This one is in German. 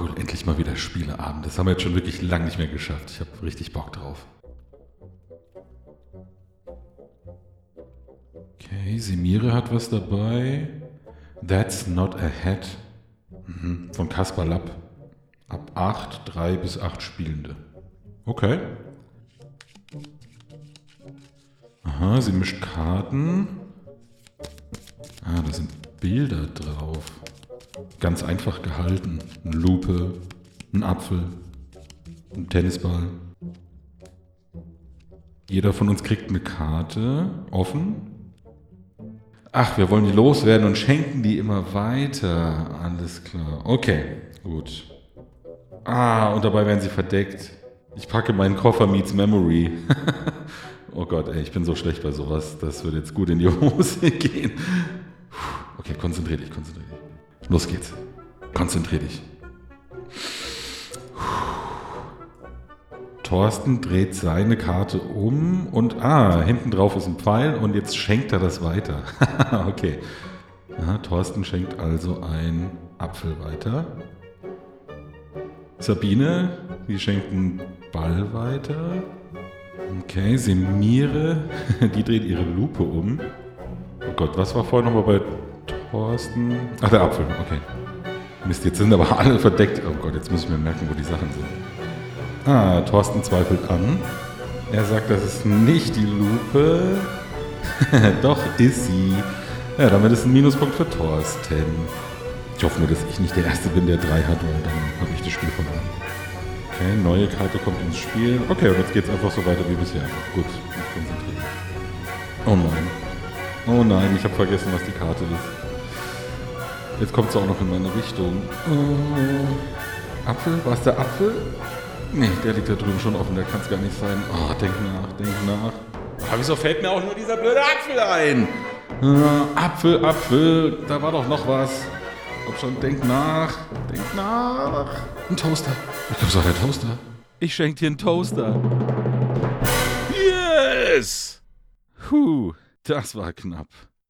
cool, endlich mal wieder Spieleabend. Das haben wir jetzt schon wirklich lang nicht mehr geschafft. Ich habe richtig Bock drauf. Okay, Semire hat was dabei. That's not a hat. Mhm, von Kaspar Lapp. Ab 8, 3 bis 8 Spielende. Okay. Aha, sie mischt Karten. Ah, da sind Bilder drauf. Ganz einfach gehalten. Eine Lupe, ein Apfel, ein Tennisball. Jeder von uns kriegt eine Karte offen. Ach, wir wollen die loswerden und schenken die immer weiter. Alles klar. Okay, gut. Ah, und dabei werden sie verdeckt. Ich packe meinen Koffer meets Memory. oh Gott, ey, ich bin so schlecht bei sowas. Das wird jetzt gut in die Hose gehen. Okay, konzentrier dich, konzentrier dich. Los geht's. Konzentrier dich. Thorsten dreht seine Karte um und ah, hinten drauf ist ein Pfeil und jetzt schenkt er das weiter. okay. Ja, Thorsten schenkt also einen Apfel weiter. Sabine, die schenkt einen Ball weiter. Okay, Semire, die dreht ihre Lupe um. Oh Gott, was war vorher nochmal bei Thorsten? Ach, der Apfel, okay. Mist, jetzt sind aber alle verdeckt. Oh Gott, jetzt muss ich mir merken, wo die Sachen sind. Ah, Thorsten zweifelt an. Er sagt, das ist nicht die Lupe. Doch, ist sie. Ja, damit ist ein Minuspunkt für Thorsten. Ich hoffe nur, dass ich nicht der Erste bin, der drei hat, weil dann habe ich das Spiel verloren. Okay, neue Karte kommt ins Spiel. Okay, und jetzt geht es einfach so weiter wie bisher. Gut, ich konzentriere. Oh nein. Oh nein, ich habe vergessen, was die Karte ist. Jetzt kommt es auch noch in meine Richtung. Oh. Apfel? War es der Apfel? Nee, der liegt da drüben schon offen, der kann es gar nicht sein. Oh, denk nach, denk nach. Oh, wieso fällt mir auch nur dieser blöde Apfel ein? Äh, Apfel, Apfel, da war doch noch was. Komm schon, denk nach, denk nach. Ein Toaster. Ich glaube, es war der Toaster. Ich schenke dir einen Toaster. Yes! Puh, das war knapp.